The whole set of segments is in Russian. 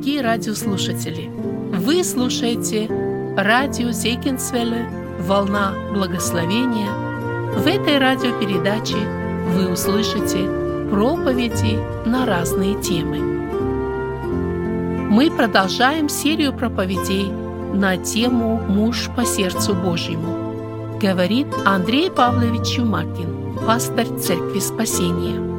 дорогие радиослушатели! Вы слушаете радио Зейкинсвелле «Волна благословения». В этой радиопередаче вы услышите проповеди на разные темы. Мы продолжаем серию проповедей на тему «Муж по сердцу Божьему», говорит Андрей Павлович Чумакин, пастор Церкви Спасения.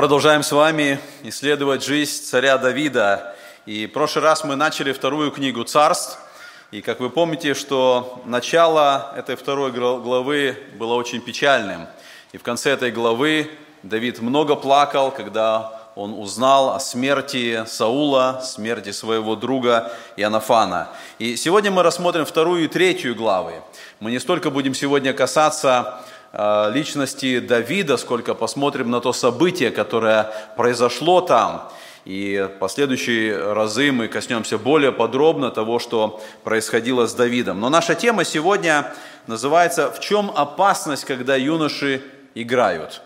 Продолжаем с вами исследовать жизнь царя Давида. И в прошлый раз мы начали вторую книгу «Царств». И как вы помните, что начало этой второй главы было очень печальным. И в конце этой главы Давид много плакал, когда он узнал о смерти Саула, смерти своего друга Иоаннафана. И сегодня мы рассмотрим вторую и третью главы. Мы не столько будем сегодня касаться личности Давида, сколько посмотрим на то событие, которое произошло там. И в последующие разы мы коснемся более подробно того, что происходило с Давидом. Но наша тема сегодня называется «В чем опасность, когда юноши играют?».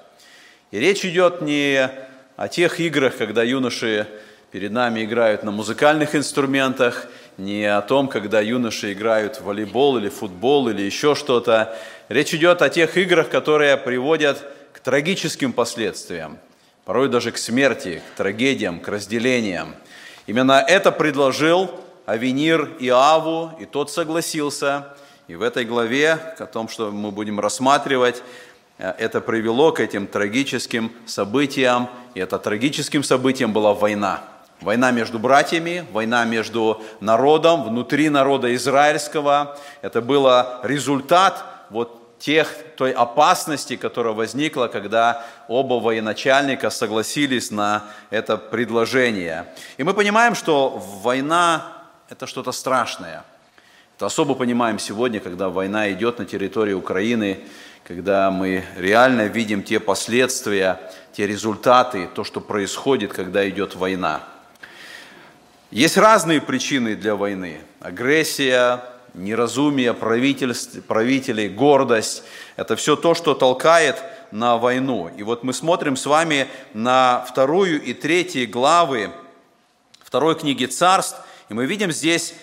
И речь идет не о тех играх, когда юноши перед нами играют на музыкальных инструментах, не о том, когда юноши играют в волейбол или футбол или еще что-то. Речь идет о тех играх, которые приводят к трагическим последствиям, порой даже к смерти, к трагедиям, к разделениям. Именно это предложил Авенир Иаву, и тот согласился. И в этой главе, о том, что мы будем рассматривать, э, это привело к этим трагическим событиям. И это трагическим событием была война. Война между братьями, война между народом, внутри народа израильского. Это был результат вот тех, той опасности, которая возникла, когда оба военачальника согласились на это предложение. И мы понимаем, что война – это что-то страшное. Это особо понимаем сегодня, когда война идет на территории Украины, когда мы реально видим те последствия, те результаты, то, что происходит, когда идет война. Есть разные причины для войны. Агрессия, неразумие правителей, гордость. Это все то, что толкает на войну. И вот мы смотрим с вами на вторую и третью главы второй книги царств, и мы видим здесь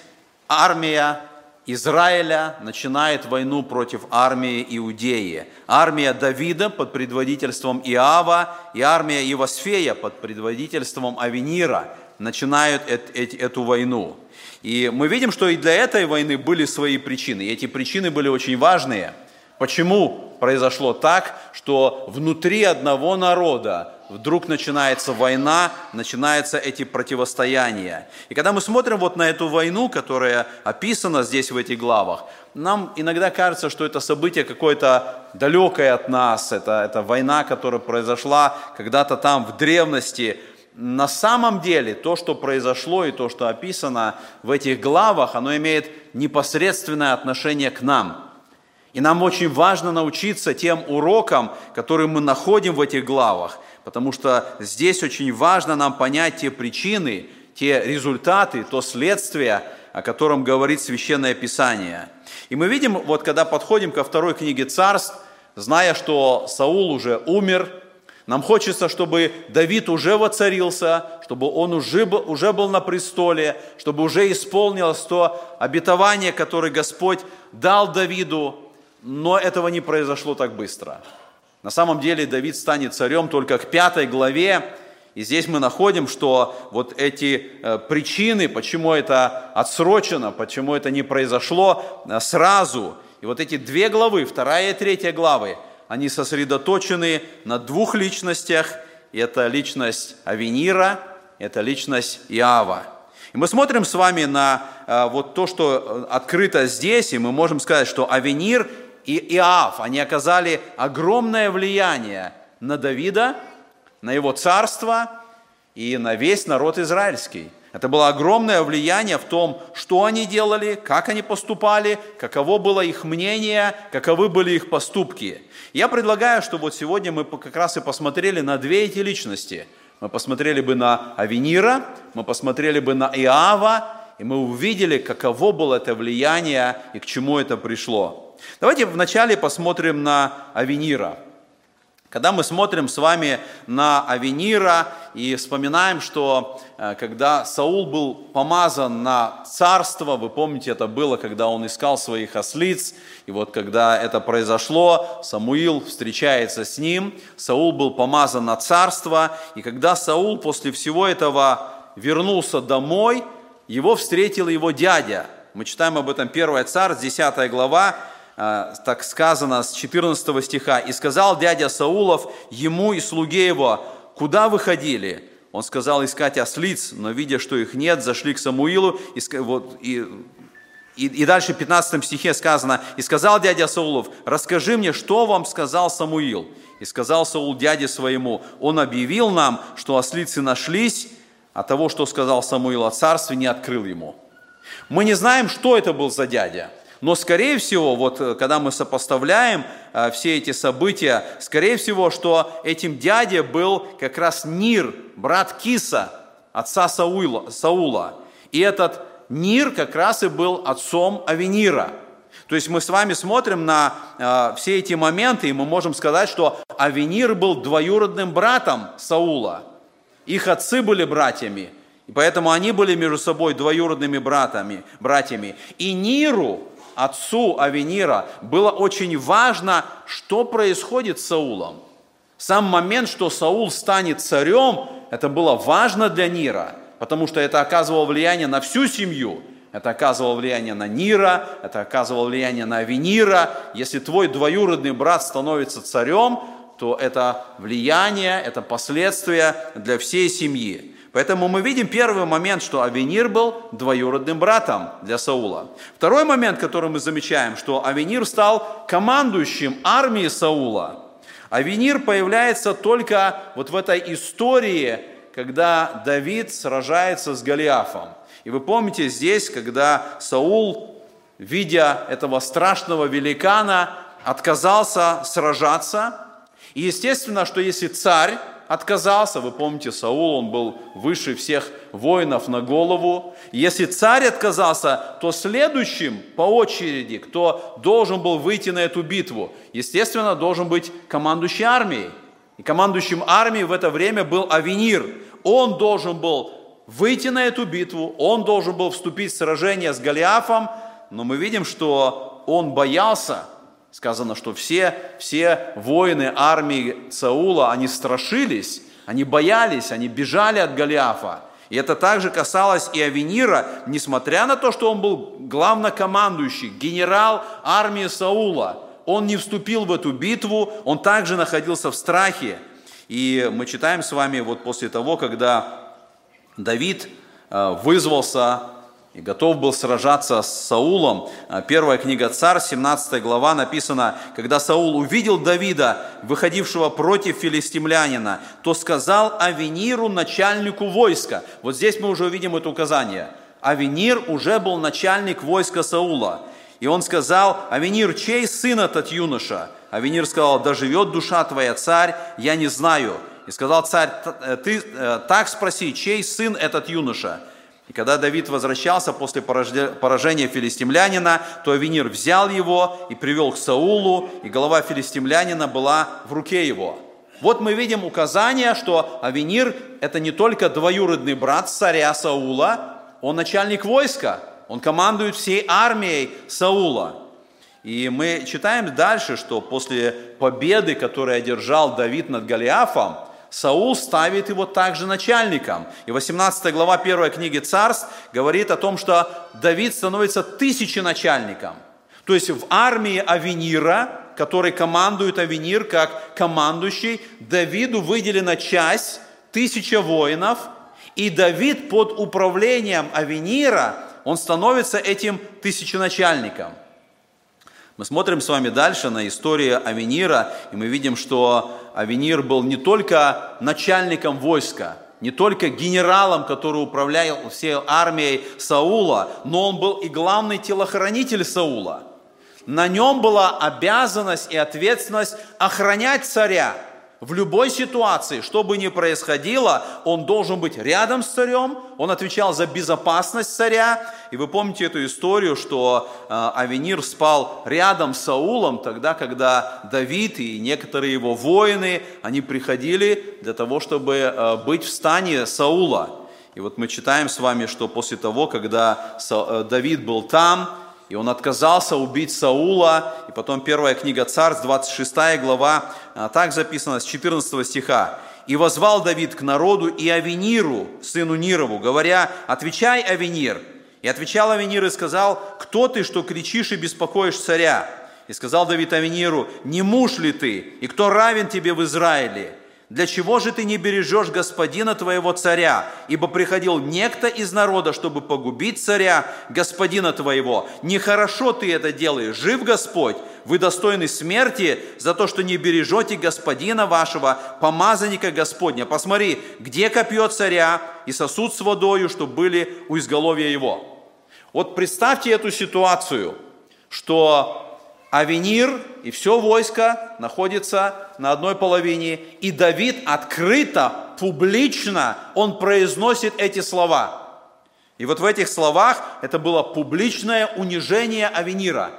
армия Израиля начинает войну против армии Иудеи. Армия Давида под предводительством Иава и армия Ивасфея под предводительством Авенира начинают эту войну. И мы видим, что и для этой войны были свои причины. И эти причины были очень важные. Почему произошло так, что внутри одного народа вдруг начинается война, начинаются эти противостояния. И когда мы смотрим вот на эту войну, которая описана здесь в этих главах, нам иногда кажется, что это событие какое-то далекое от нас, это, это война, которая произошла когда-то там в древности, на самом деле то, что произошло и то, что описано в этих главах, оно имеет непосредственное отношение к нам. И нам очень важно научиться тем урокам, которые мы находим в этих главах, потому что здесь очень важно нам понять те причины, те результаты, то следствие, о котором говорит Священное Писание. И мы видим, вот когда подходим ко второй книге царств, зная, что Саул уже умер, нам хочется, чтобы Давид уже воцарился, чтобы он уже был, уже был на престоле, чтобы уже исполнилось то обетование, которое Господь дал Давиду, но этого не произошло так быстро. На самом деле Давид станет царем только к пятой главе, и здесь мы находим, что вот эти э, причины, почему это отсрочено, почему это не произошло э, сразу, и вот эти две главы, вторая и третья главы, они сосредоточены на двух личностях. Это личность Авенира, это личность Иава. И мы смотрим с вами на э, вот то, что открыто здесь, и мы можем сказать, что Авенир и Иав, они оказали огромное влияние на Давида, на его царство и на весь народ израильский. Это было огромное влияние в том, что они делали, как они поступали, каково было их мнение, каковы были их поступки. Я предлагаю, что вот сегодня мы как раз и посмотрели на две эти личности. Мы посмотрели бы на Авенира, мы посмотрели бы на Иава, и мы увидели, каково было это влияние и к чему это пришло. Давайте вначале посмотрим на Авенира – когда мы смотрим с вами на Авенира и вспоминаем, что э, когда Саул был помазан на царство, вы помните, это было, когда он искал своих ослиц, и вот когда это произошло, Самуил встречается с ним, Саул был помазан на царство, и когда Саул после всего этого вернулся домой, его встретил его дядя. Мы читаем об этом 1 царь, 10 глава, так сказано с 14 стиха, «И сказал дядя Саулов ему и слуге его, куда вы ходили?» Он сказал искать ослиц, но видя, что их нет, зашли к Самуилу, и, вот, и, и, и дальше в 15 стихе сказано, «И сказал дядя Саулов, расскажи мне, что вам сказал Самуил?» И сказал Саул дяде своему, он объявил нам, что ослицы нашлись, а того, что сказал Самуил о царстве, не открыл ему. Мы не знаем, что это был за дядя – но, скорее всего, вот э, когда мы сопоставляем э, все эти события, скорее всего, что этим дядей был как раз Нир, брат Киса, отца Саула. Саула. И этот Нир как раз и был отцом Авенира. То есть мы с вами смотрим на э, все эти моменты, и мы можем сказать, что Авенир был двоюродным братом Саула. Их отцы были братьями, и поэтому они были между собой двоюродными братами, братьями. И Ниру отцу Авенира было очень важно, что происходит с Саулом. Сам момент, что Саул станет царем, это было важно для Нира, потому что это оказывало влияние на всю семью. Это оказывало влияние на Нира, это оказывало влияние на Авенира. Если твой двоюродный брат становится царем, то это влияние, это последствия для всей семьи. Поэтому мы видим первый момент, что Авенир был двоюродным братом для Саула. Второй момент, который мы замечаем, что Авенир стал командующим армией Саула. Авенир появляется только вот в этой истории, когда Давид сражается с Голиафом. И вы помните здесь, когда Саул, видя этого страшного великана, отказался сражаться. И естественно, что если царь отказался. Вы помните, Саул, он был выше всех воинов на голову. Если царь отказался, то следующим по очереди, кто должен был выйти на эту битву, естественно, должен быть командующий армией. И командующим армией в это время был Авенир. Он должен был выйти на эту битву, он должен был вступить в сражение с Голиафом, но мы видим, что он боялся, Сказано, что все, все воины армии Саула, они страшились, они боялись, они бежали от Голиафа. И это также касалось и Авенира, несмотря на то, что он был главнокомандующий, генерал армии Саула. Он не вступил в эту битву, он также находился в страхе. И мы читаем с вами вот после того, когда Давид э, вызвался и готов был сражаться с Саулом. А, первая книга Царь, 17 глава написано, когда Саул увидел Давида, выходившего против филистимлянина, то сказал Авениру, начальнику войска. Вот здесь мы уже увидим это указание. Авенир уже был начальник войска Саула. И он сказал, Авенир, чей сын этот юноша? Авенир сказал, да живет душа твоя, царь, я не знаю. И сказал царь, э, ты э, так спроси, чей сын этот юноша? И когда Давид возвращался после поражения филистимлянина, то Авенир взял его и привел к Саулу, и голова филистимлянина была в руке его. Вот мы видим указание, что Авенир – это не только двоюродный брат царя Саула, он начальник войска, он командует всей армией Саула. И мы читаем дальше, что после победы, которую одержал Давид над Голиафом, Саул ставит его также начальником. И 18 глава 1 книги Царств говорит о том, что Давид становится тысяченачальником. То есть в армии Авенира, который командует Авенир как командующий, Давиду выделена часть, тысяча воинов, и Давид под управлением Авенира, он становится этим тысяченачальником. Мы смотрим с вами дальше на историю Авенира, и мы видим, что Авенир был не только начальником войска, не только генералом, который управлял всей армией Саула, но он был и главный телохранитель Саула. На нем была обязанность и ответственность охранять царя. В любой ситуации, что бы ни происходило, он должен быть рядом с царем, он отвечал за безопасность царя. И вы помните эту историю, что э, Авенир спал рядом с Саулом тогда, когда Давид и некоторые его воины, они приходили для того, чтобы э, быть в стане Саула. И вот мы читаем с вами, что после того, когда э, Давид был там, и он отказался убить Саула. И потом первая книга Царств, 26 глава, а, так записано с 14 стиха. «И возвал Давид к народу и Авениру, сыну Нирову, говоря, «Отвечай, Авенир». И отвечал Авенир и сказал, «Кто ты, что кричишь и беспокоишь царя?» И сказал Давид Авениру, «Не муж ли ты, и кто равен тебе в Израиле?» Для чего же ты не бережешь господина твоего царя? Ибо приходил некто из народа, чтобы погубить царя, господина твоего. Нехорошо ты это делаешь. Жив Господь, вы достойны смерти за то, что не бережете господина вашего, помазанника Господня. Посмотри, где копье царя и сосуд с водою, что были у изголовья его. Вот представьте эту ситуацию, что Авенир и все войско находится на одной половине, и Давид открыто, публично, он произносит эти слова. И вот в этих словах это было публичное унижение Авенира,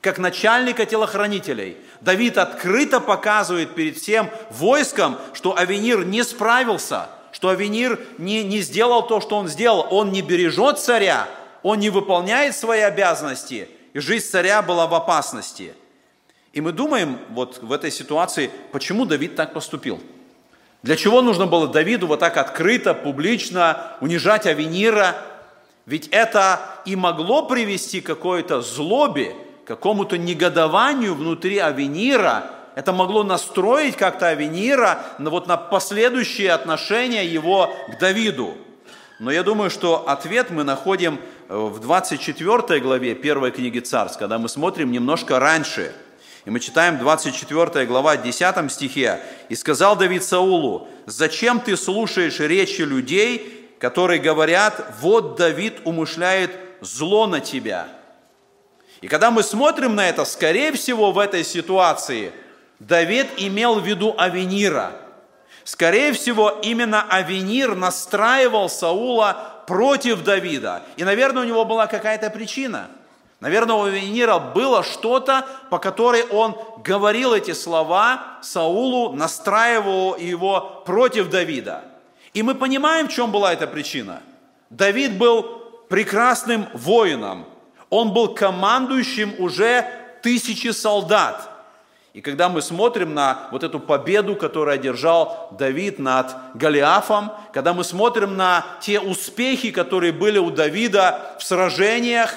как начальника телохранителей. Давид открыто показывает перед всем войском, что Авенир не справился, что Авенир не, не сделал то, что он сделал. Он не бережет царя, он не выполняет свои обязанности – и жизнь царя была в опасности. И мы думаем вот в этой ситуации, почему Давид так поступил? Для чего нужно было Давиду вот так открыто, публично унижать Авенира? Ведь это и могло привести к какой-то злобе, какому-то негодованию внутри Авенира. Это могло настроить как-то Авенира на, вот на последующие отношения его к Давиду. Но я думаю, что ответ мы находим в 24 главе первой книги Царств, когда мы смотрим немножко раньше, и мы читаем 24 глава 10 стихе, «И сказал Давид Саулу, зачем ты слушаешь речи людей, которые говорят, вот Давид умышляет зло на тебя». И когда мы смотрим на это, скорее всего, в этой ситуации Давид имел в виду Авенира. Скорее всего, именно Авенир настраивал Саула против Давида. И, наверное, у него была какая-то причина. Наверное, у Венера было что-то, по которой он говорил эти слова Саулу, настраивал его против Давида. И мы понимаем, в чем была эта причина. Давид был прекрасным воином. Он был командующим уже тысячи солдат. И когда мы смотрим на вот эту победу, которую одержал Давид над Голиафом, когда мы смотрим на те успехи, которые были у Давида в сражениях,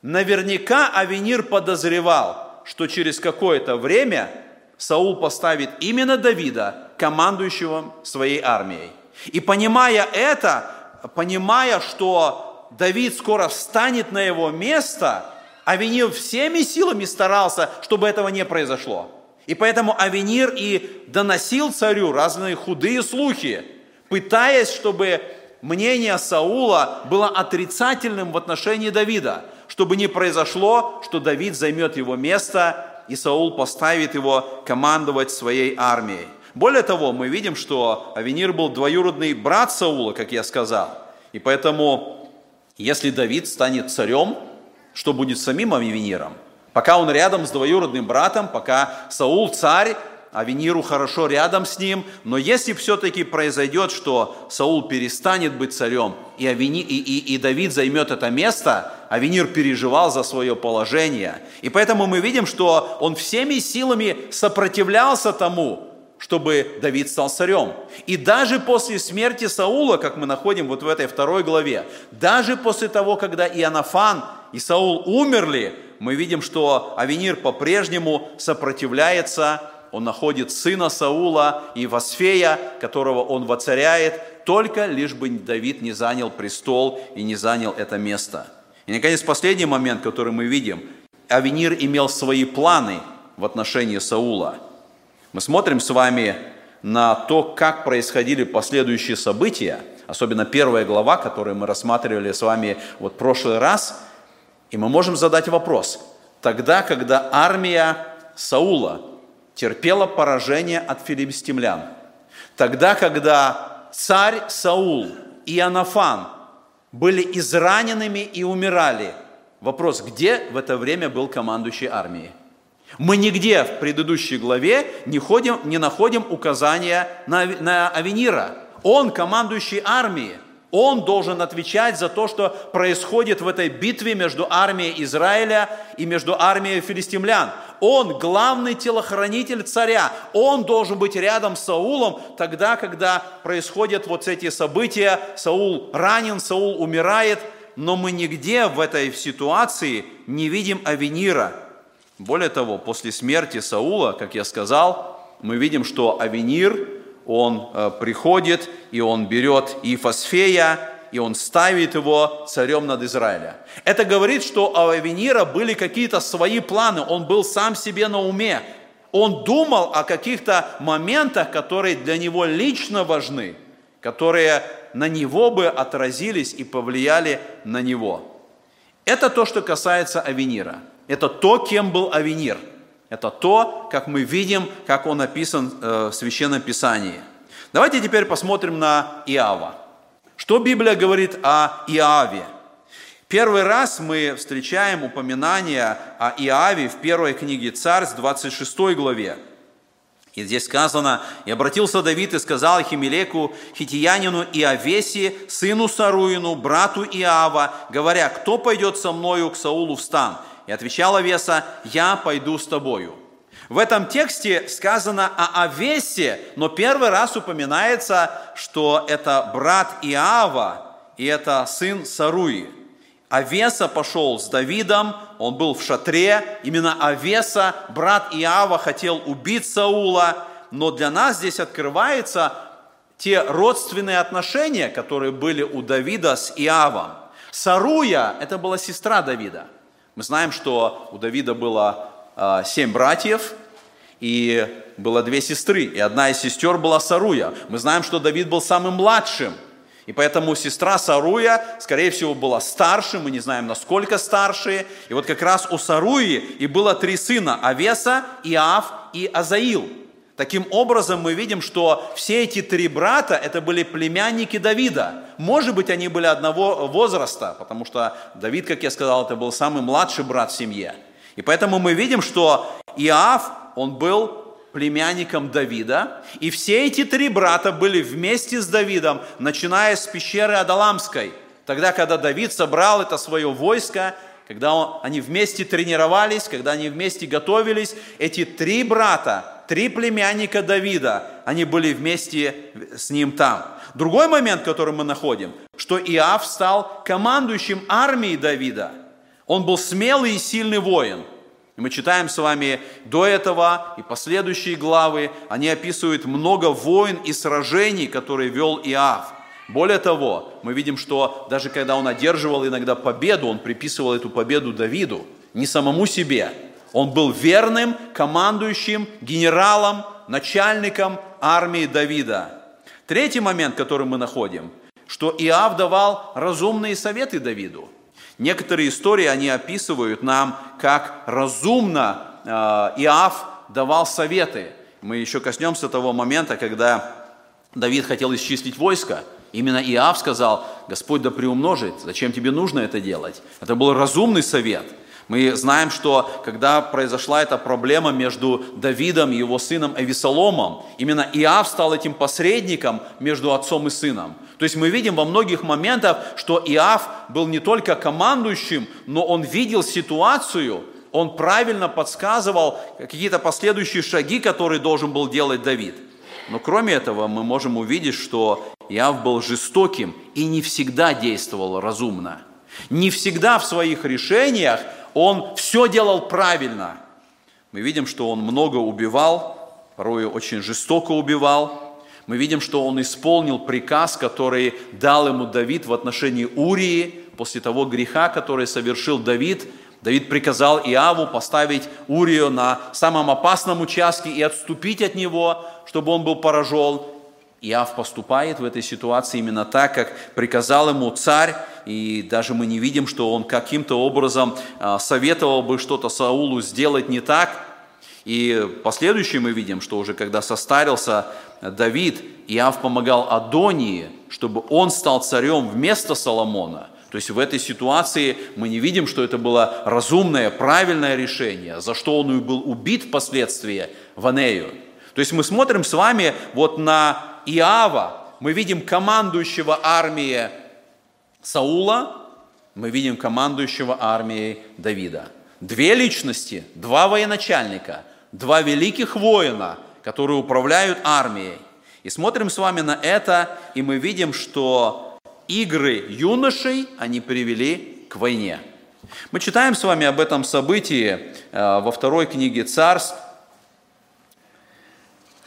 наверняка Авенир подозревал, что через какое-то время Саул поставит именно Давида командующего своей армией. И понимая это, понимая, что Давид скоро встанет на его место – Авенир всеми силами старался, чтобы этого не произошло. И поэтому Авенир и доносил царю разные худые слухи, пытаясь, чтобы мнение Саула было отрицательным в отношении Давида, чтобы не произошло, что Давид займет его место, и Саул поставит его командовать своей армией. Более того, мы видим, что Авенир был двоюродный брат Саула, как я сказал. И поэтому, если Давид станет царем, что будет с самим Авениром. Пока он рядом с двоюродным братом, пока Саул царь, Авениру хорошо рядом с ним, но если все-таки произойдет, что Саул перестанет быть царем, и, Авени, и, и, и Давид займет это место, Авенир переживал за свое положение. И поэтому мы видим, что он всеми силами сопротивлялся тому, чтобы Давид стал царем. И даже после смерти Саула, как мы находим вот в этой второй главе, даже после того, когда Иоаннафан и Саул умерли, мы видим, что Авенир по-прежнему сопротивляется, он находит сына Саула и Васфея, которого он воцаряет, только лишь бы Давид не занял престол и не занял это место. И, наконец, последний момент, который мы видим. Авенир имел свои планы в отношении Саула – мы смотрим с вами на то, как происходили последующие события, особенно первая глава, которую мы рассматривали с вами вот в прошлый раз, и мы можем задать вопрос. Тогда, когда армия Саула терпела поражение от филистимлян. Тогда, когда царь Саул и Анафан были израненными и умирали, вопрос, где в это время был командующий армией? Мы нигде в предыдущей главе не, ходим, не находим указания на, на Авенира. Он командующий армией. Он должен отвечать за то, что происходит в этой битве между армией Израиля и между армией филистимлян. Он главный телохранитель царя. Он должен быть рядом с Саулом тогда, когда происходят вот эти события. Саул ранен, Саул умирает. Но мы нигде в этой ситуации не видим Авенира. Более того, после смерти Саула, как я сказал, мы видим, что Авенир он э, приходит, и он берет Ифосфея, и он ставит его царем над Израилем. Это говорит, что у Авенира были какие-то свои планы, он был сам себе на уме. Он думал о каких-то моментах, которые для него лично важны, которые на него бы отразились и повлияли на него. Это то, что касается Авенира. Это то, кем был Авенир – это то, как мы видим, как он описан э, в Священном Писании. Давайте теперь посмотрим на Иава. Что Библия говорит о Иаве? Первый раз мы встречаем упоминание о Иаве в первой книге Царств, 26 главе. И здесь сказано, «И обратился Давид и сказал Химелеку, хитиянину Иавеси, сыну Саруину, брату Иава, говоря, кто пойдет со мною к Саулу в стан?» И отвечал Авеса, «Я пойду с тобою». В этом тексте сказано о Авесе, но первый раз упоминается, что это брат Иава и это сын Саруи. Авеса пошел с Давидом, он был в шатре. Именно Авеса, брат Иава, хотел убить Саула. Но для нас здесь открываются те родственные отношения, которые были у Давида с Иавом. Саруя – это была сестра Давида – мы знаем, что у Давида было а, семь братьев, и было две сестры, и одна из сестер была Саруя. Мы знаем, что Давид был самым младшим, и поэтому сестра Саруя, скорее всего, была старше, мы не знаем, насколько старше. И вот как раз у Саруи и было три сына, Авеса, Иав и Азаил – Таким образом, мы видим, что все эти три брата – это были племянники Давида. Может быть, они были одного возраста, потому что Давид, как я сказал, это был самый младший брат в семье. И поэтому мы видим, что Иав, он был племянником Давида, и все эти три брата были вместе с Давидом, начиная с пещеры Адаламской. Тогда, когда Давид собрал это свое войско, когда он, они вместе тренировались, когда они вместе готовились, эти три брата, три племянника Давида, они были вместе с ним там. Другой момент, который мы находим, что Иав стал командующим армией Давида. Он был смелый и сильный воин. И мы читаем с вами до этого и последующие главы, они описывают много войн и сражений, которые вел Иав. Более того, мы видим, что даже когда он одерживал иногда победу, он приписывал эту победу Давиду, не самому себе, он был верным командующим, генералом, начальником армии Давида. Третий момент, который мы находим, что Иав давал разумные советы Давиду. Некоторые истории, они описывают нам, как разумно э, Иав давал советы. Мы еще коснемся того момента, когда Давид хотел исчислить войско. Именно Иав сказал, Господь да приумножит, зачем тебе нужно это делать? Это был разумный совет – мы знаем, что когда произошла эта проблема между Давидом и его сыном Эвисоломом, именно Иав стал этим посредником между отцом и сыном. То есть мы видим во многих моментах, что Иав был не только командующим, но он видел ситуацию, он правильно подсказывал какие-то последующие шаги, которые должен был делать Давид. Но кроме этого мы можем увидеть, что Иав был жестоким и не всегда действовал разумно. Не всегда в своих решениях он все делал правильно. Мы видим, что он много убивал, порой очень жестоко убивал. Мы видим, что он исполнил приказ, который дал ему Давид в отношении Урии после того греха, который совершил Давид. Давид приказал Иаву поставить Урию на самом опасном участке и отступить от него, чтобы он был поражен. Иав поступает в этой ситуации именно так, как приказал ему царь, и даже мы не видим, что он каким-то образом а, советовал бы что-то Саулу сделать не так. И последующее мы видим, что уже когда состарился Давид, Иав помогал Адонии, чтобы он стал царем вместо Соломона. То есть в этой ситуации мы не видим, что это было разумное, правильное решение, за что он и был убит впоследствии в Анею. То есть мы смотрим с вами вот на Иава, мы видим командующего армией Саула, мы видим командующего армией Давида. Две личности, два военачальника, два великих воина, которые управляют армией. И смотрим с вами на это, и мы видим, что игры юношей, они привели к войне. Мы читаем с вами об этом событии э, во второй книге Царств,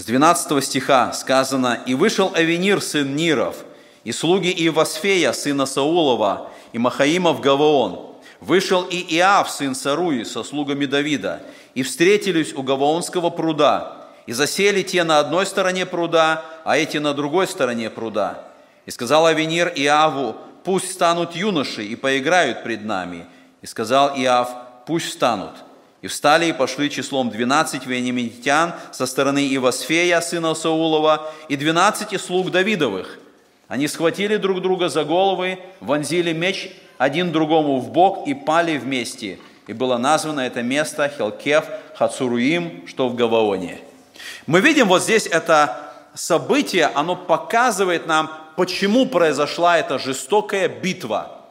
с 12 стиха сказано, «И вышел Авенир, сын Ниров, и слуги Иевосфея, сына Саулова, и Махаима в Гаваон. Вышел и Иав, сын Саруи, со слугами Давида, и встретились у Гаваонского пруда, и засели те на одной стороне пруда, а эти на другой стороне пруда. И сказал Авенир Иаву, пусть станут юноши и поиграют пред нами. И сказал Иав, пусть встанут. И встали и пошли числом двенадцать вениаминитян со стороны Ивасфея, сына Саулова, и двенадцати слуг Давидовых. Они схватили друг друга за головы, вонзили меч один другому в бок и пали вместе. И было названо это место Хелкев Хацуруим, что в Гаваоне. Мы видим вот здесь это событие, оно показывает нам, почему произошла эта жестокая битва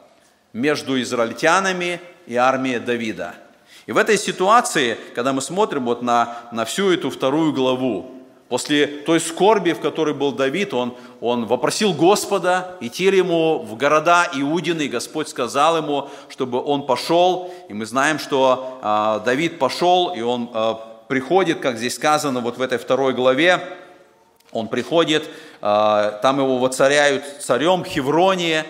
между израильтянами и армией Давида – и в этой ситуации, когда мы смотрим вот на, на всю эту вторую главу, после той скорби, в которой был Давид, он, он вопросил Господа идти ли ему в города Иудины, и Господь сказал ему, чтобы он пошел, и мы знаем, что э, Давид пошел, и он э, приходит, как здесь сказано вот в этой второй главе, он приходит, э, там его воцаряют царем Хеврония,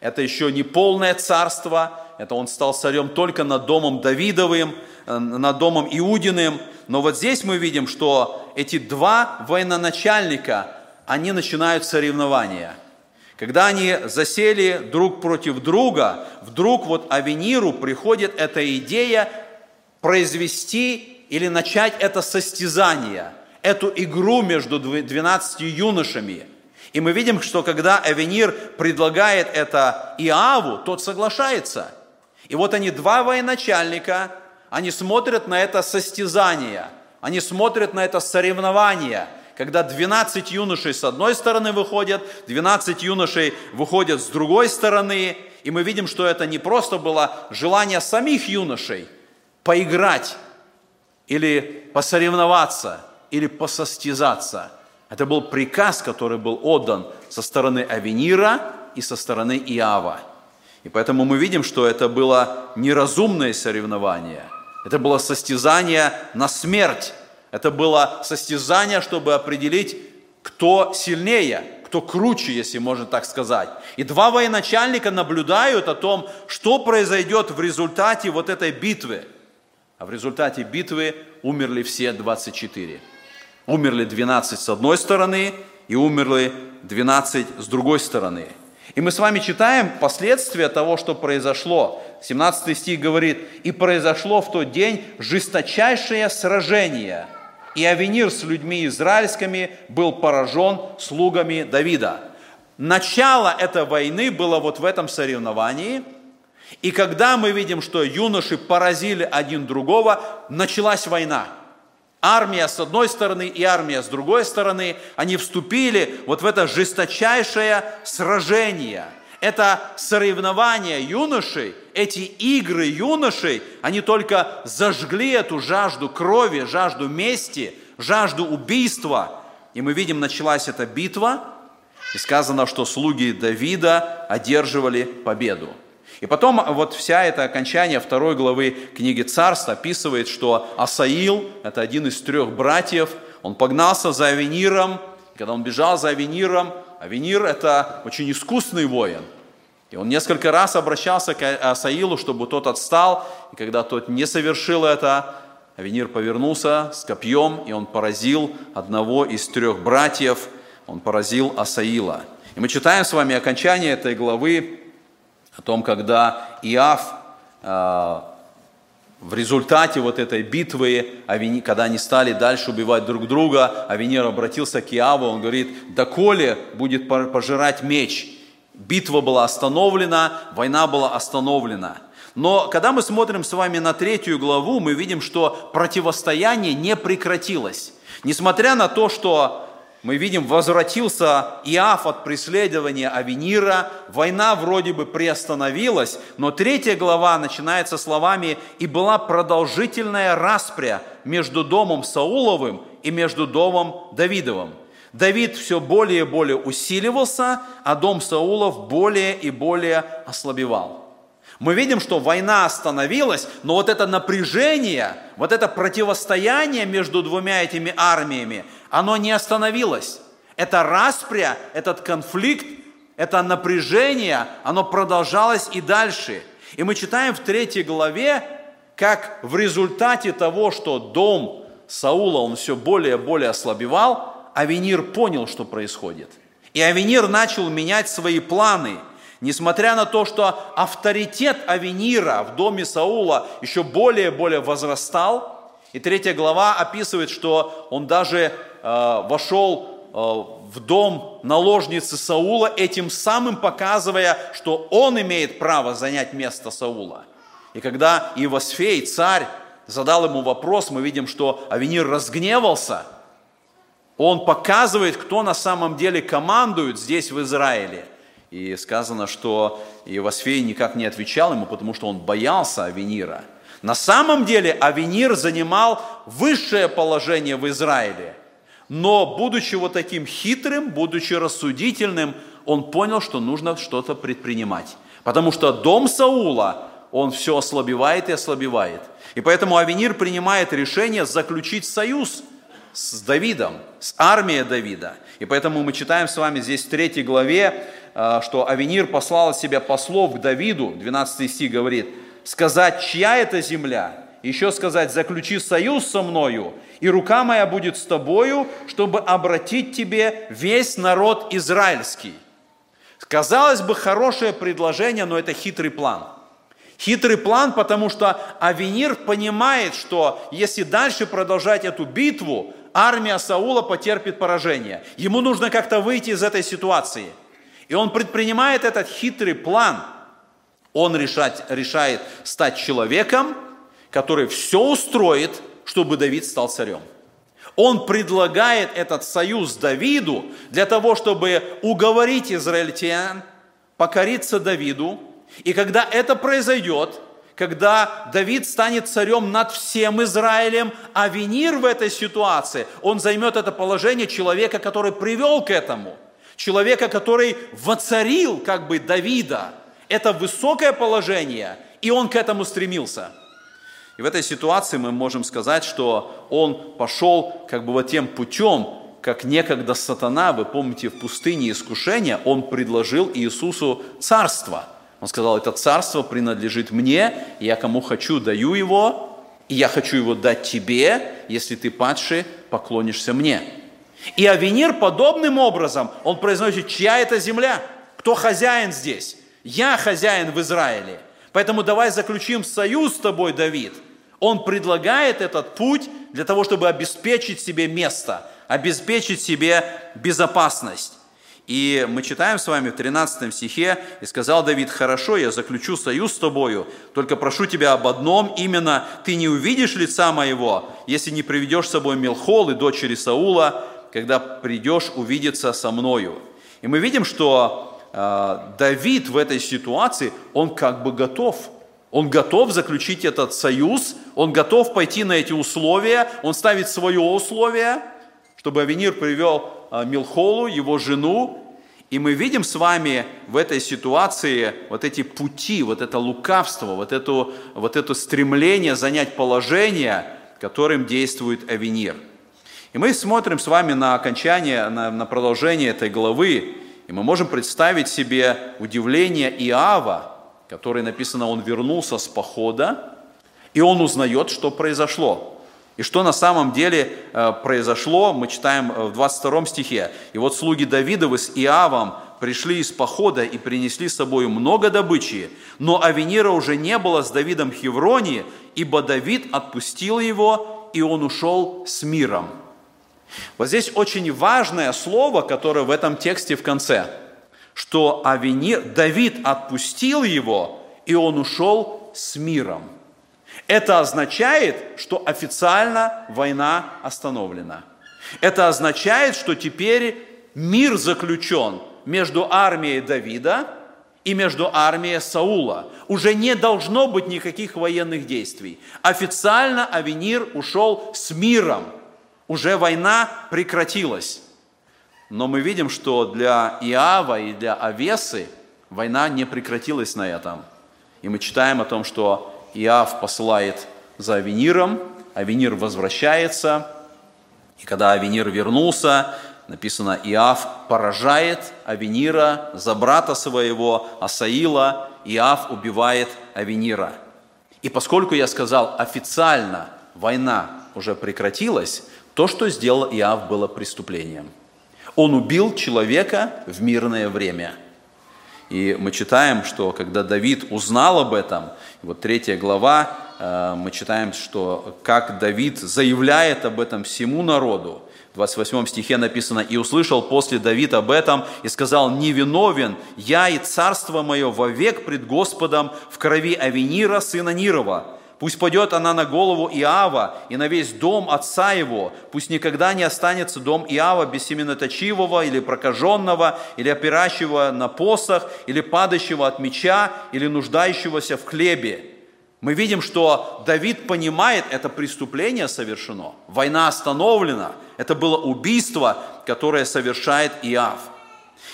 это еще не полное царство, это он стал царем только над домом Давидовым, э, над домом Иудиным. Но вот здесь мы видим, что эти два военачальника, они начинают соревнования. Когда они засели друг против друга, вдруг вот Авениру приходит эта идея произвести или начать это состязание, эту игру между 12 юношами. И мы видим, что когда Авенир предлагает это Иаву, тот соглашается – и вот они, два военачальника, они смотрят на это состязание, они смотрят на это соревнование, когда 12 юношей с одной стороны выходят, 12 юношей выходят с другой стороны, и мы видим, что это не просто было желание самих юношей поиграть или посоревноваться, или посостязаться. Это был приказ, который был отдан со стороны Авенира и со стороны Иава – и поэтому мы видим, что это было неразумное соревнование. Это было состязание на смерть. Это было состязание, чтобы определить, кто сильнее, кто круче, если можно так сказать. И два военачальника наблюдают о том, что произойдет в результате вот этой битвы. А в результате битвы умерли все 24. Умерли 12 с одной стороны и умерли 12 с другой стороны – и мы с вами читаем последствия того, что произошло. 17 стих говорит, «И произошло в тот день жесточайшее сражение, и Авенир с людьми израильскими был поражен слугами Давида». Начало этой войны было вот в этом соревновании, и когда мы видим, что юноши поразили один другого, началась война – Армия с одной стороны и армия с другой стороны, они вступили вот в это жесточайшее сражение. Это соревнование юношей, эти игры юношей, они только зажгли эту жажду крови, жажду мести, жажду убийства. И мы видим, началась эта битва, и сказано, что слуги Давида одерживали победу. И потом вот вся это окончание второй главы книги Царств описывает, что Асаил, это один из трех братьев, он погнался за Авениром, когда он бежал за Авениром, Авенир – это очень искусный воин, и он несколько раз обращался к Асаилу, чтобы тот отстал, и когда тот не совершил это, Авенир повернулся с копьем, и он поразил одного из трех братьев, он поразил Асаила. И мы читаем с вами окончание этой главы, о том, когда Иав э, в результате вот этой битвы, когда они стали дальше убивать друг друга, Авенир обратился к Иаву, он говорит, доколе будет пожирать меч. Битва была остановлена, война была остановлена. Но когда мы смотрим с вами на третью главу, мы видим, что противостояние не прекратилось. Несмотря на то, что мы видим, возвратился Иав от преследования Авенира, война вроде бы приостановилась, но третья глава начинается словами «И была продолжительная распря между домом Сауловым и между домом Давидовым». Давид все более и более усиливался, а дом Саулов более и более ослабевал. Мы видим, что война остановилась, но вот это напряжение, вот это противостояние между двумя этими армиями, оно не остановилось. Это распря, этот конфликт, это напряжение, оно продолжалось и дальше. И мы читаем в третьей главе, как в результате того, что дом Саула, он все более и более ослабевал, Авенир понял, что происходит. И Авенир начал менять свои планы – Несмотря на то, что авторитет Авенира в доме Саула еще более и более возрастал, и третья глава описывает, что он даже э, вошел э, в дом наложницы Саула, этим самым показывая, что он имеет право занять место Саула. И когда Ивосфей, царь, задал ему вопрос, мы видим, что Авенир разгневался. Он показывает, кто на самом деле командует здесь в Израиле. И сказано, что Иосфей никак не отвечал ему, потому что он боялся Авенира. На самом деле Авенир занимал высшее положение в Израиле. Но, будучи вот таким хитрым, будучи рассудительным, он понял, что нужно что-то предпринимать. Потому что дом Саула, он все ослабевает и ослабевает. И поэтому Авенир принимает решение заключить союз с Давидом, с армией Давида. И поэтому мы читаем с вами здесь в третьей главе, что Авенир послал себя послов к Давиду, 12 стих говорит, сказать, чья это земля, еще сказать, заключи союз со мною, и рука моя будет с тобою, чтобы обратить тебе весь народ израильский. Казалось бы, хорошее предложение, но это хитрый план. Хитрый план, потому что Авенир понимает, что если дальше продолжать эту битву, армия Саула потерпит поражение. Ему нужно как-то выйти из этой ситуации – и он предпринимает этот хитрый план. Он решать, решает стать человеком, который все устроит, чтобы Давид стал царем. Он предлагает этот союз Давиду для того, чтобы уговорить израильтян покориться Давиду. И когда это произойдет, когда Давид станет царем над всем Израилем, а Венир в этой ситуации, он займет это положение человека, который привел к этому – человека, который воцарил как бы Давида. Это высокое положение, и он к этому стремился. И в этой ситуации мы можем сказать, что он пошел как бы вот тем путем, как некогда сатана, вы помните, в пустыне искушения, он предложил Иисусу царство. Он сказал, это царство принадлежит мне, я кому хочу даю его, и я хочу его дать тебе, если ты, падший, поклонишься мне. И Авенир подобным образом, он произносит, чья это земля? Кто хозяин здесь? Я хозяин в Израиле. Поэтому давай заключим союз с тобой, Давид. Он предлагает этот путь для того, чтобы обеспечить себе место, обеспечить себе безопасность. И мы читаем с вами в 13 стихе, «И сказал Давид, хорошо, я заключу союз с тобою, только прошу тебя об одном, именно ты не увидишь лица моего, если не приведешь с собой Милхол и дочери Саула, когда придешь увидеться со мною. И мы видим, что э, Давид в этой ситуации, он как бы готов. Он готов заключить этот союз, он готов пойти на эти условия, он ставит свое условие, чтобы Авенир привел э, Милхолу, его жену, и мы видим с вами в этой ситуации вот эти пути, вот это лукавство, вот, эту, вот это стремление занять положение, которым действует Авенир – и мы смотрим с вами на окончание, на, на продолжение этой главы, и мы можем представить себе удивление Иава, который написано, он вернулся с похода, и он узнает, что произошло. И что на самом деле э, произошло, мы читаем э, в 22 стихе. «И вот слуги Давидовы с Иавом пришли из похода и принесли с собой много добычи, но Авенира уже не было с Давидом в Хевроне, ибо Давид отпустил его, и он ушел с миром. Вот здесь очень важное слово, которое в этом тексте в конце, что Авенир, Давид отпустил его, и он ушел с миром. Это означает, что официально война остановлена. Это означает, что теперь мир заключен между армией Давида и между армией Саула. Уже не должно быть никаких военных действий. Официально Авенир ушел с миром. Уже война прекратилась. Но мы видим, что для Иава и для Авесы война не прекратилась на этом. И мы читаем о том, что Иав посылает за Авениром, Авенир возвращается, и когда Авенир вернулся, написано, Иав поражает Авенира за брата своего Асаила, Иав убивает Авенира. И поскольку я сказал официально, война уже прекратилась, то, что сделал Иав, было преступлением. Он убил человека в мирное время. И мы читаем, что когда Давид узнал об этом, вот третья глава, э, мы читаем, что как Давид заявляет об этом всему народу, в 28 стихе написано, «И услышал после Давид об этом, и сказал, невиновен я и царство мое вовек пред Господом в крови Авенира, сына Нирова. Пусть пойдет она на голову Иава и на весь дом отца его. Пусть никогда не останется дом Иава без семеноточивого или прокаженного, или опирающего на посох, или падающего от меча, или нуждающегося в хлебе. Мы видим, что Давид понимает, это преступление совершено, война остановлена, это было убийство, которое совершает Иав.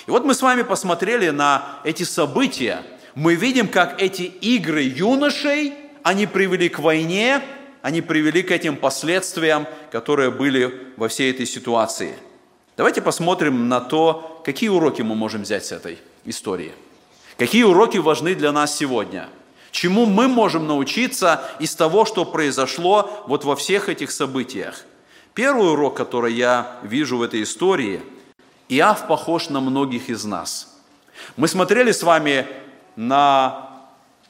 И вот мы с вами посмотрели на эти события. Мы видим, как эти игры юношей, они привели к войне, они привели к этим последствиям, которые были во всей этой ситуации. Давайте посмотрим на то, какие уроки мы можем взять с этой истории. Какие уроки важны для нас сегодня – Чему мы можем научиться из того, что произошло вот во всех этих событиях? Первый урок, который я вижу в этой истории, Иав похож на многих из нас. Мы смотрели с вами на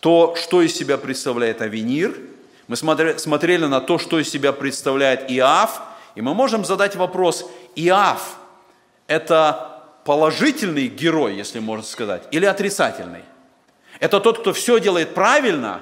то, что из себя представляет Авенир, мы смотрели на то, что из себя представляет Иав, и мы можем задать вопрос, Иав – это положительный герой, если можно сказать, или отрицательный? Это тот, кто все делает правильно,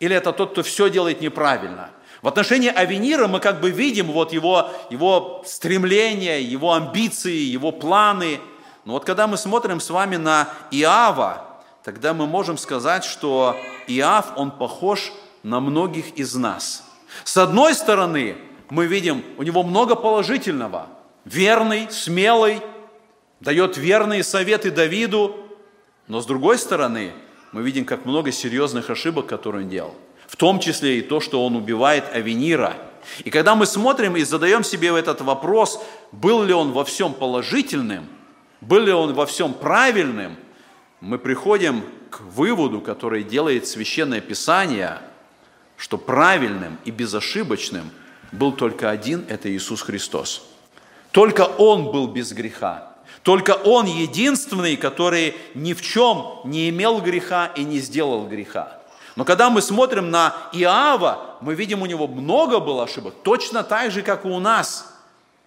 или это тот, кто все делает неправильно? В отношении Авенира мы как бы видим вот его, его стремления, его амбиции, его планы. Но вот когда мы смотрим с вами на Иава, тогда мы можем сказать, что Иав, он похож на многих из нас. С одной стороны, мы видим, у него много положительного. Верный, смелый, дает верные советы Давиду. Но с другой стороны, мы видим, как много серьезных ошибок, которые он делал. В том числе и то, что он убивает Авенира. И когда мы смотрим и задаем себе этот вопрос, был ли он во всем положительным, был ли он во всем правильным, мы приходим к выводу, который делает Священное Писание, что правильным и безошибочным был только один – это Иисус Христос. Только Он был без греха. Только Он единственный, который ни в чем не имел греха и не сделал греха. Но когда мы смотрим на Иава, мы видим, у него много было ошибок, точно так же, как и у нас.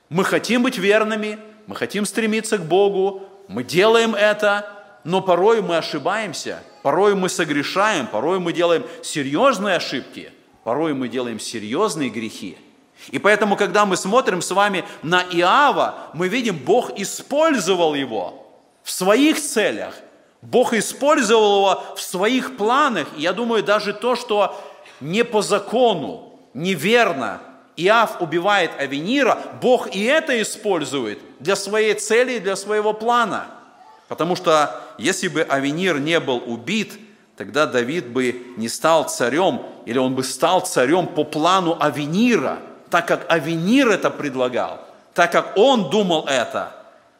Мы хотим быть верными, мы хотим стремиться к Богу, мы делаем это, но порой мы ошибаемся, порой мы согрешаем, порой мы делаем серьезные ошибки, порой мы делаем серьезные грехи – и поэтому, когда мы смотрим с вами на Иава, мы видим, Бог использовал его в своих целях. Бог использовал его в своих планах. И я думаю, даже то, что не по закону, неверно, Иав убивает Авенира, Бог и это использует для своей цели и для своего плана. Потому что если бы Авенир не был убит, тогда Давид бы не стал царем, или он бы стал царем по плану Авенира – так как Авенир это предлагал, так как он думал это.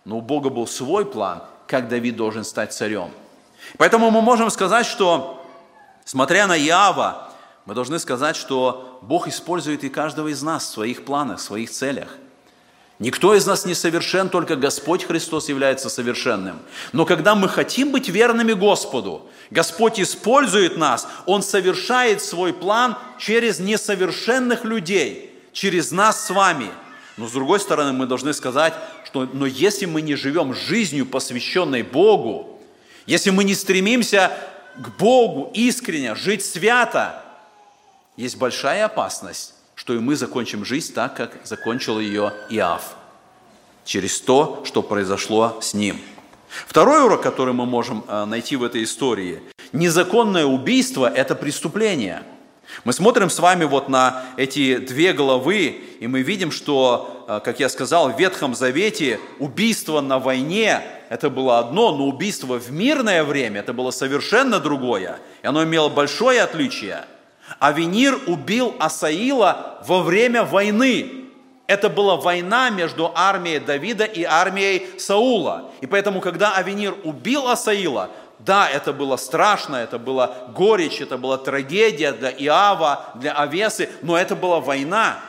Но у Бога был свой план, как Давид должен стать царем. Поэтому мы можем сказать, что, смотря на Иава, мы должны сказать, что Бог использует и каждого из нас в своих планах, в своих целях. Никто из нас не совершен, только Господь Христос является совершенным. Но когда мы хотим быть верными Господу, Господь использует нас, Он совершает свой план через несовершенных людей, через нас с вами. Но с другой стороны, мы должны сказать, что но если мы не живем жизнью, посвященной Богу, если мы не стремимся к Богу искренне, жить свято, есть большая опасность, что и мы закончим жизнь так, как закончил ее Иав, через то, что произошло с ним. Второй урок, который мы можем э, найти в этой истории. Незаконное убийство – это преступление. Мы смотрим с вами вот на эти две главы, и мы видим, что, э, как я сказал, в Ветхом Завете убийство на войне – это было одно, но убийство в мирное время – это было совершенно другое. И оно имело большое отличие – Авенир убил Асаила во время войны. Это была война между армией Давида и армией Саула. И поэтому, когда Авенир убил Асаила, да, это было страшно, это была горечь, это была трагедия для Иава, для Авесы, но это была война.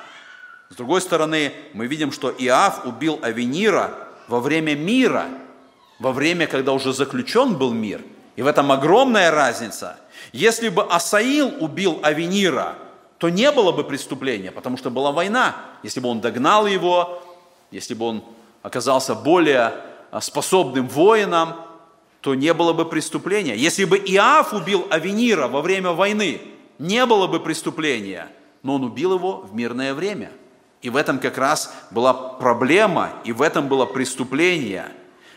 С другой стороны, мы видим, что Иав убил Авенира во время мира, во время, когда уже заключен был мир. И в этом огромная разница – если бы Асаил убил Авенира, то не было бы преступления, потому что была война. Если бы он догнал его, если бы он оказался более а, способным воином, то не было бы преступления. Если бы Иав убил Авенира во время войны, не было бы преступления, но он убил его в мирное время. И в этом как раз была проблема, и в этом было преступление.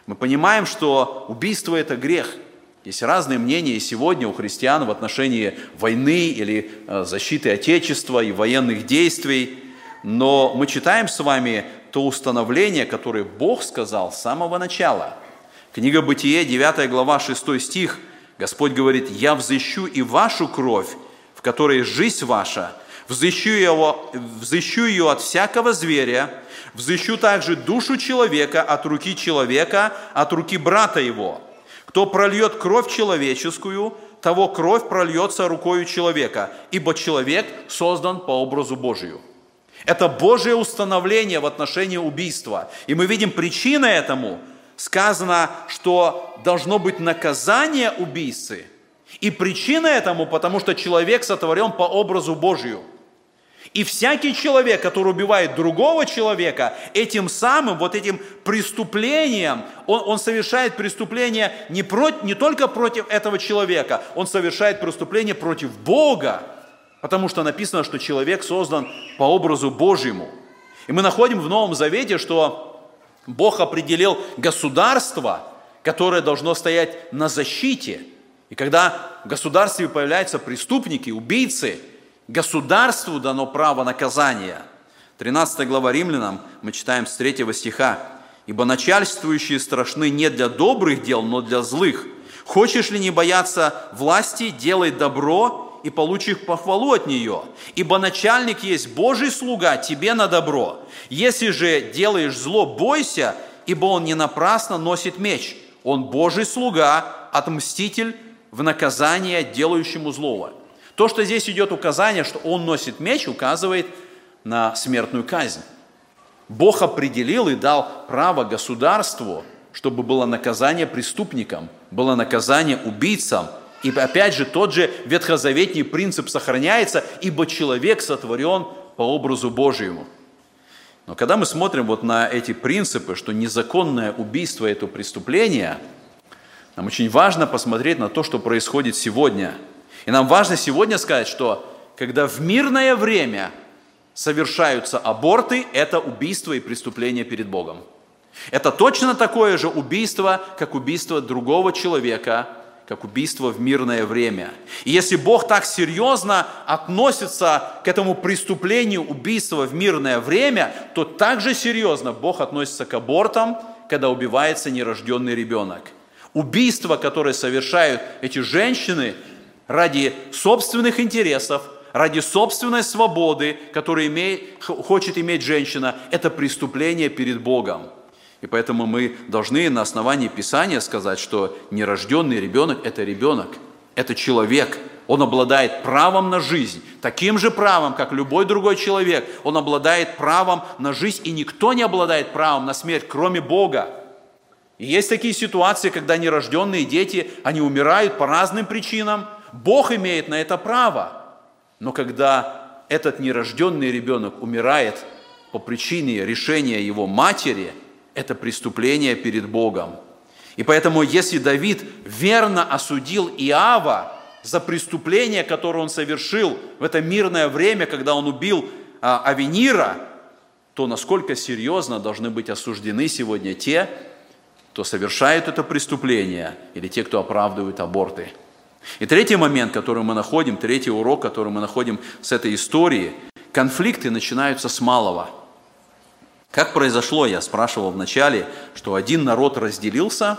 Мы понимаем, что убийство – это грех – есть разные мнения сегодня у христиан в отношении войны или э, защиты Отечества и военных действий, но мы читаем с вами то установление, которое Бог сказал с самого начала. Книга Бытие, 9 глава, 6 стих. Господь говорит, «Я взыщу и вашу кровь, в которой жизнь ваша, взыщу, его, взыщу ее от всякого зверя, взыщу также душу человека от руки человека, от руки брата его». Кто прольет кровь человеческую, того кровь прольется рукою человека, ибо человек создан по образу Божию. Это Божье установление в отношении убийства. И мы видим причина этому. Сказано, что должно быть наказание убийцы. И причина этому, потому что человек сотворен по образу Божию. И всякий человек, который убивает другого человека, этим самым, вот этим преступлением, он, он совершает преступление не, против, не только против этого человека, он совершает преступление против Бога, потому что написано, что человек создан по образу Божьему. И мы находим в Новом Завете, что Бог определил государство, которое должно стоять на защите. И когда в государстве появляются преступники, убийцы – Государству дано право наказания. 13 глава Римлянам мы читаем с 3 стиха. «Ибо начальствующие страшны не для добрых дел, но для злых. Хочешь ли не бояться власти, делай добро и получишь похвалу от нее. Ибо начальник есть Божий слуга тебе на добро. Если же делаешь зло, бойся, ибо он не напрасно носит меч. Он Божий слуга, отмститель в наказание делающему злого. То, что здесь идет указание, что он носит меч, указывает на смертную казнь. Бог определил и дал право государству, чтобы было наказание преступникам, было наказание убийцам. И опять же, тот же ветхозаветний принцип сохраняется, ибо человек сотворен по образу Божьему. Но когда мы смотрим вот на эти принципы, что незаконное убийство – это преступление, нам очень важно посмотреть на то, что происходит сегодня – и нам важно сегодня сказать, что когда в мирное время совершаются аборты, это убийство и преступление перед Богом. Это точно такое же убийство, как убийство другого человека, как убийство в мирное время. И если Бог так серьезно относится к этому преступлению убийства в мирное время, то также серьезно Бог относится к абортам, когда убивается нерожденный ребенок. Убийство, которое совершают эти женщины, ради собственных интересов, ради собственной свободы, которую имеет, хочет иметь женщина, это преступление перед Богом. И поэтому мы должны на основании Писания сказать, что нерожденный ребенок – это ребенок, это человек, Он обладает правом на жизнь, таким же правом, как любой другой человек. Он обладает правом на жизнь, и никто не обладает правом на смерть, кроме Бога. И есть такие ситуации, когда нерожденные дети, они умирают по разным причинам. Бог имеет на это право. Но когда этот нерожденный ребенок умирает по причине решения его матери, это преступление перед Богом. И поэтому, если Давид верно осудил Иава, за преступление, которое он совершил в это мирное время, когда он убил а, Авенира, то насколько серьезно должны быть осуждены сегодня те, кто совершает это преступление, или те, кто оправдывают аборты. И третий момент, который мы находим, третий урок, который мы находим с этой истории, конфликты начинаются с малого. Как произошло, я спрашивал вначале, что один народ разделился,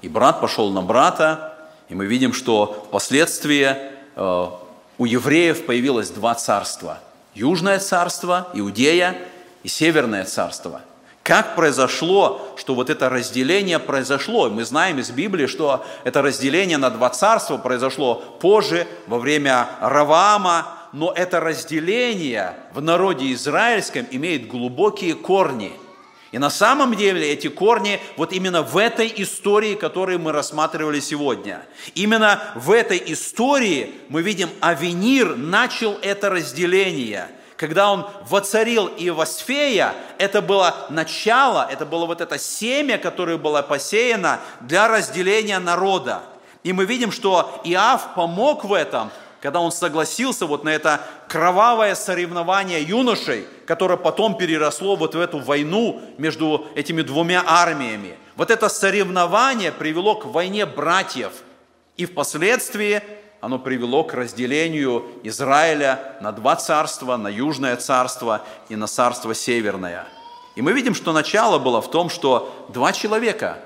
и брат пошел на брата, и мы видим, что впоследствии э, у евреев появилось два царства. Южное царство, Иудея, и Северное царство. Как произошло, что вот это разделение произошло? Мы знаем из Библии, что это разделение на два царства произошло позже, во время Раваама, но это разделение в народе израильском имеет глубокие корни – и на самом деле эти корни вот именно в этой истории, которую мы рассматривали сегодня. Именно в этой истории мы видим, Авенир начал это разделение. Когда он воцарил Иосфея, это было начало, это было вот это семя, которое было посеяно для разделения народа. И мы видим, что Иав помог в этом, когда он согласился вот на это кровавое соревнование юношей, которое потом переросло вот в эту войну между этими двумя армиями. Вот это соревнование привело к войне братьев. И впоследствии оно привело к разделению Израиля на два царства, на Южное царство и на царство Северное. И мы видим, что начало было в том, что два человека,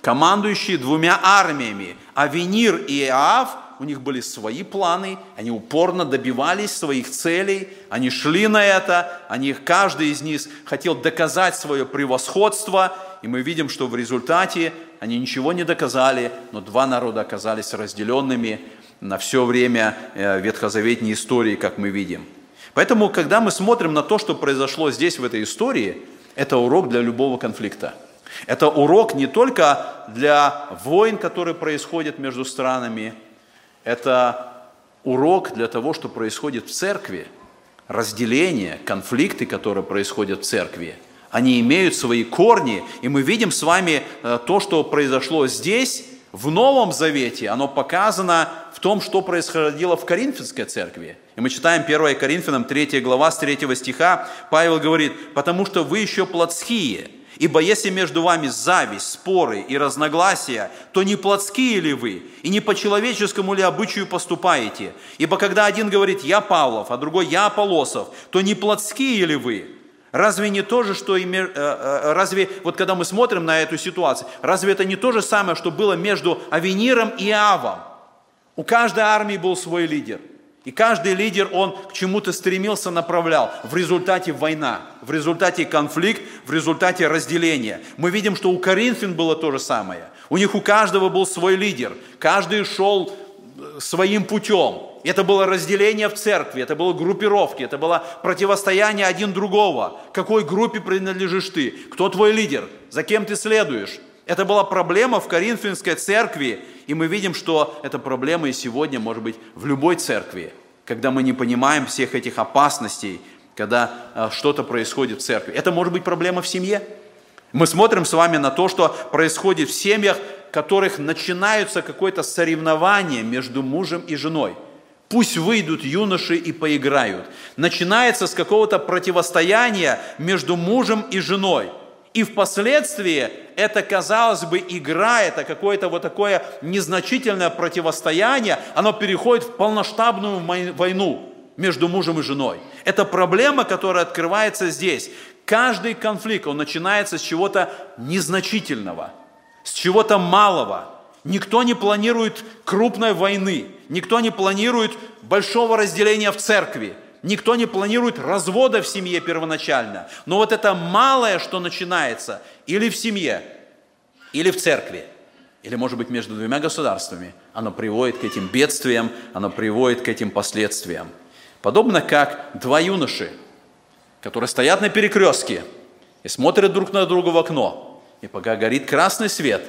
командующие двумя армиями, Авенир и Иав, у них были свои планы, они упорно добивались своих целей, они шли на это, они, каждый из них хотел доказать свое превосходство, и мы видим, что в результате они ничего не доказали, но два народа оказались разделенными на все время э, ветхозаветней истории, как мы видим. Поэтому, когда мы смотрим на то, что произошло здесь, в этой истории, это урок для любого конфликта. Это урок не только для войн, которые происходят между странами, это урок для того, что происходит в церкви. Разделение, конфликты, которые происходят в церкви, они имеют свои корни, и мы видим с вами э, то, что произошло здесь, в Новом Завете, оно показано том, что происходило в Коринфянской церкви. И мы читаем 1 Коринфянам 3 глава с 3 стиха, Павел говорит, «Потому что вы еще плотские, Ибо если между вами зависть, споры и разногласия, то не плотские ли вы, и не по человеческому ли обычаю поступаете? Ибо когда один говорит «я Павлов», а другой «я Аполосов», то не плотские ли вы? Разве не то же, что и... Э, э, разве, вот когда мы смотрим на эту ситуацию, разве это не то же самое, что было между Авениром и Авом? У каждой армии был свой лидер – и каждый лидер, он к чему-то стремился, направлял. В результате война, в результате конфликт, в результате разделения. Мы видим, что у Коринфян было то же самое. У них у каждого был свой лидер. Каждый шел э, своим путем. Это было разделение в церкви, это было группировки, это было противостояние один другого. Какой группе принадлежишь ты? Кто твой лидер? За кем ты следуешь? Это была проблема в Коринфянской церкви, и мы видим, что эта проблема и сегодня может быть в любой церкви, когда мы не понимаем всех этих опасностей, когда э, что-то происходит в церкви. Это может быть проблема в семье. Мы смотрим с вами на то, что происходит в семьях, в которых начинаются какое-то соревнование между мужем и женой. Пусть выйдут юноши и поиграют. Начинается с какого-то противостояния между мужем и женой – и впоследствии это, казалось бы, игра, это какое-то вот такое незначительное противостояние, оно переходит в полномасштабную войну между мужем и женой. Это проблема, которая открывается здесь. Каждый конфликт, он начинается с чего-то незначительного, с чего-то малого. Никто не планирует крупной войны, никто не планирует большого разделения в церкви. Никто не планирует развода в семье первоначально. Но вот это малое, что начинается или в семье, или в церкви, или, может быть, между двумя государствами, оно приводит к этим бедствиям, оно приводит к этим последствиям. Подобно как два юноши, которые стоят на перекрестке и смотрят друг на друга в окно, и пока горит красный свет,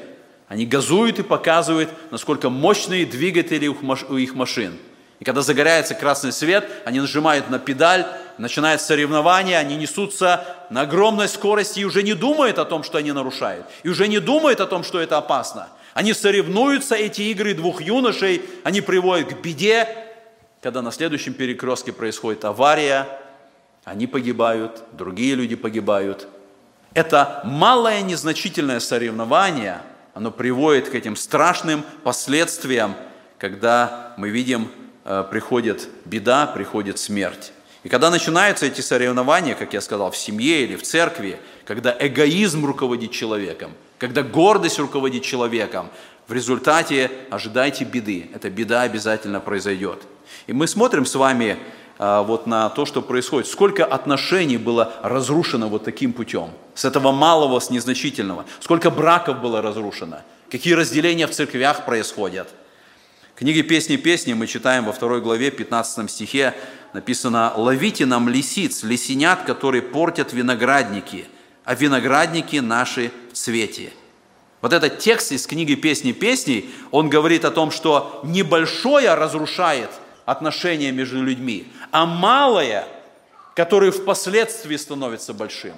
они газуют и показывают, насколько мощные двигатели у их машин. И когда загорается красный свет, они нажимают на педаль, начинается соревнование, они несутся на огромной скорости и уже не думают о том, что они нарушают, и уже не думают о том, что это опасно. Они соревнуются, эти игры двух юношей, они приводят к беде, когда на следующем перекрестке происходит авария, они погибают, другие люди погибают. Это малое незначительное соревнование, оно приводит к этим страшным последствиям, когда мы видим, приходит беда, приходит смерть. И когда начинаются эти соревнования, как я сказал, в семье или в церкви, когда эгоизм руководит человеком, когда гордость руководит человеком, в результате ожидайте беды. Эта беда обязательно произойдет. И мы смотрим с вами а, вот на то, что происходит. Сколько отношений было разрушено вот таким путем. С этого малого, с незначительного. Сколько браков было разрушено. Какие разделения в церквях происходят. Книге «Песни песни» мы читаем во второй главе, 15 стихе, написано «Ловите нам лисиц, лисенят, которые портят виноградники, а виноградники наши в цвете». Вот этот текст из книги «Песни песней», он говорит о том, что небольшое разрушает отношения между людьми, а малое, которое впоследствии становится большим.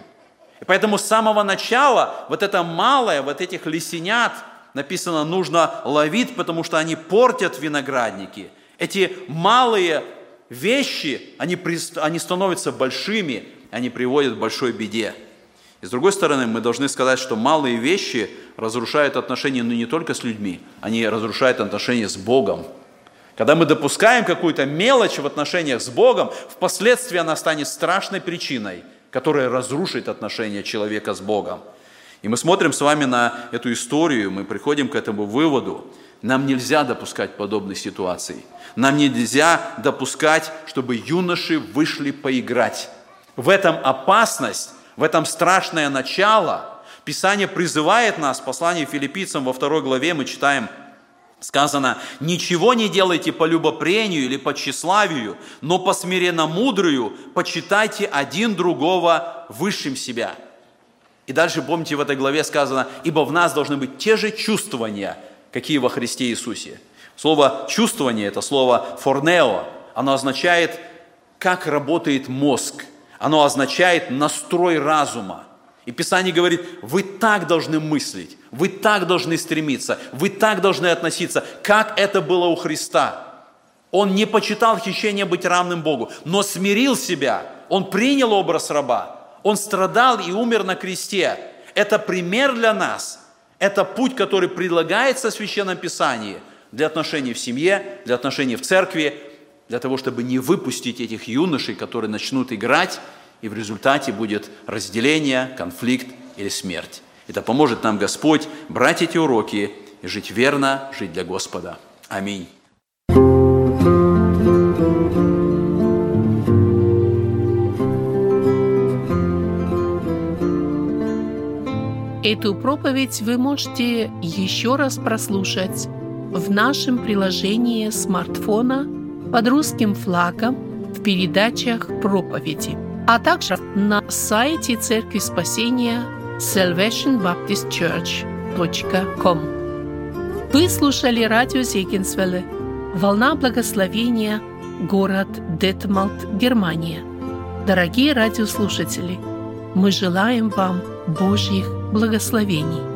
И поэтому с самого начала вот это малое, вот этих лисенят, написано, нужно ловить, потому что они портят виноградники. Эти малые вещи, они, они становятся большими, они приводят к большой беде. И с другой стороны, мы должны сказать, что малые вещи разрушают отношения ну, не только с людьми, они разрушают отношения с Богом. Когда мы допускаем какую-то мелочь в отношениях с Богом, впоследствии она станет страшной причиной, которая разрушит отношения человека с Богом. И мы смотрим с вами на эту историю, мы приходим к этому выводу. Нам нельзя допускать подобных ситуаций. Нам нельзя допускать, чтобы юноши вышли поиграть. В этом опасность, в этом страшное начало. Писание призывает нас, послание филиппийцам во второй главе мы читаем, сказано, «Ничего не делайте по любопрению или по тщеславию, но по смиренно-мудрую почитайте один другого высшим себя». И дальше, помните, в этой главе сказано, «Ибо в нас должны быть те же чувствования, какие во Христе Иисусе». Слово «чувствование» – это слово «форнео». Оно означает, как работает мозг. Оно означает настрой разума. И Писание говорит, вы так должны мыслить, вы так должны стремиться, вы так должны относиться, как это было у Христа. Он не почитал хищение быть равным Богу, но смирил себя, он принял образ раба, он страдал и умер на кресте. Это пример для нас, это путь, который предлагается в Священном Писании – для отношений в семье, для отношений в церкви, для того, чтобы не выпустить этих юношей, которые начнут играть, и в результате будет разделение, конфликт или смерть. Это поможет нам Господь брать эти уроки и жить верно, жить для Господа. Аминь. Эту проповедь вы можете еще раз прослушать в нашем приложении смартфона под русским флагом в передачах проповеди, а также на сайте Церкви Спасения salvationbaptistchurch.com. Вы слушали радио Зегенсвелле «Волна благословения», город Детмалт, Германия. Дорогие радиослушатели, мы желаем вам Божьих благословений.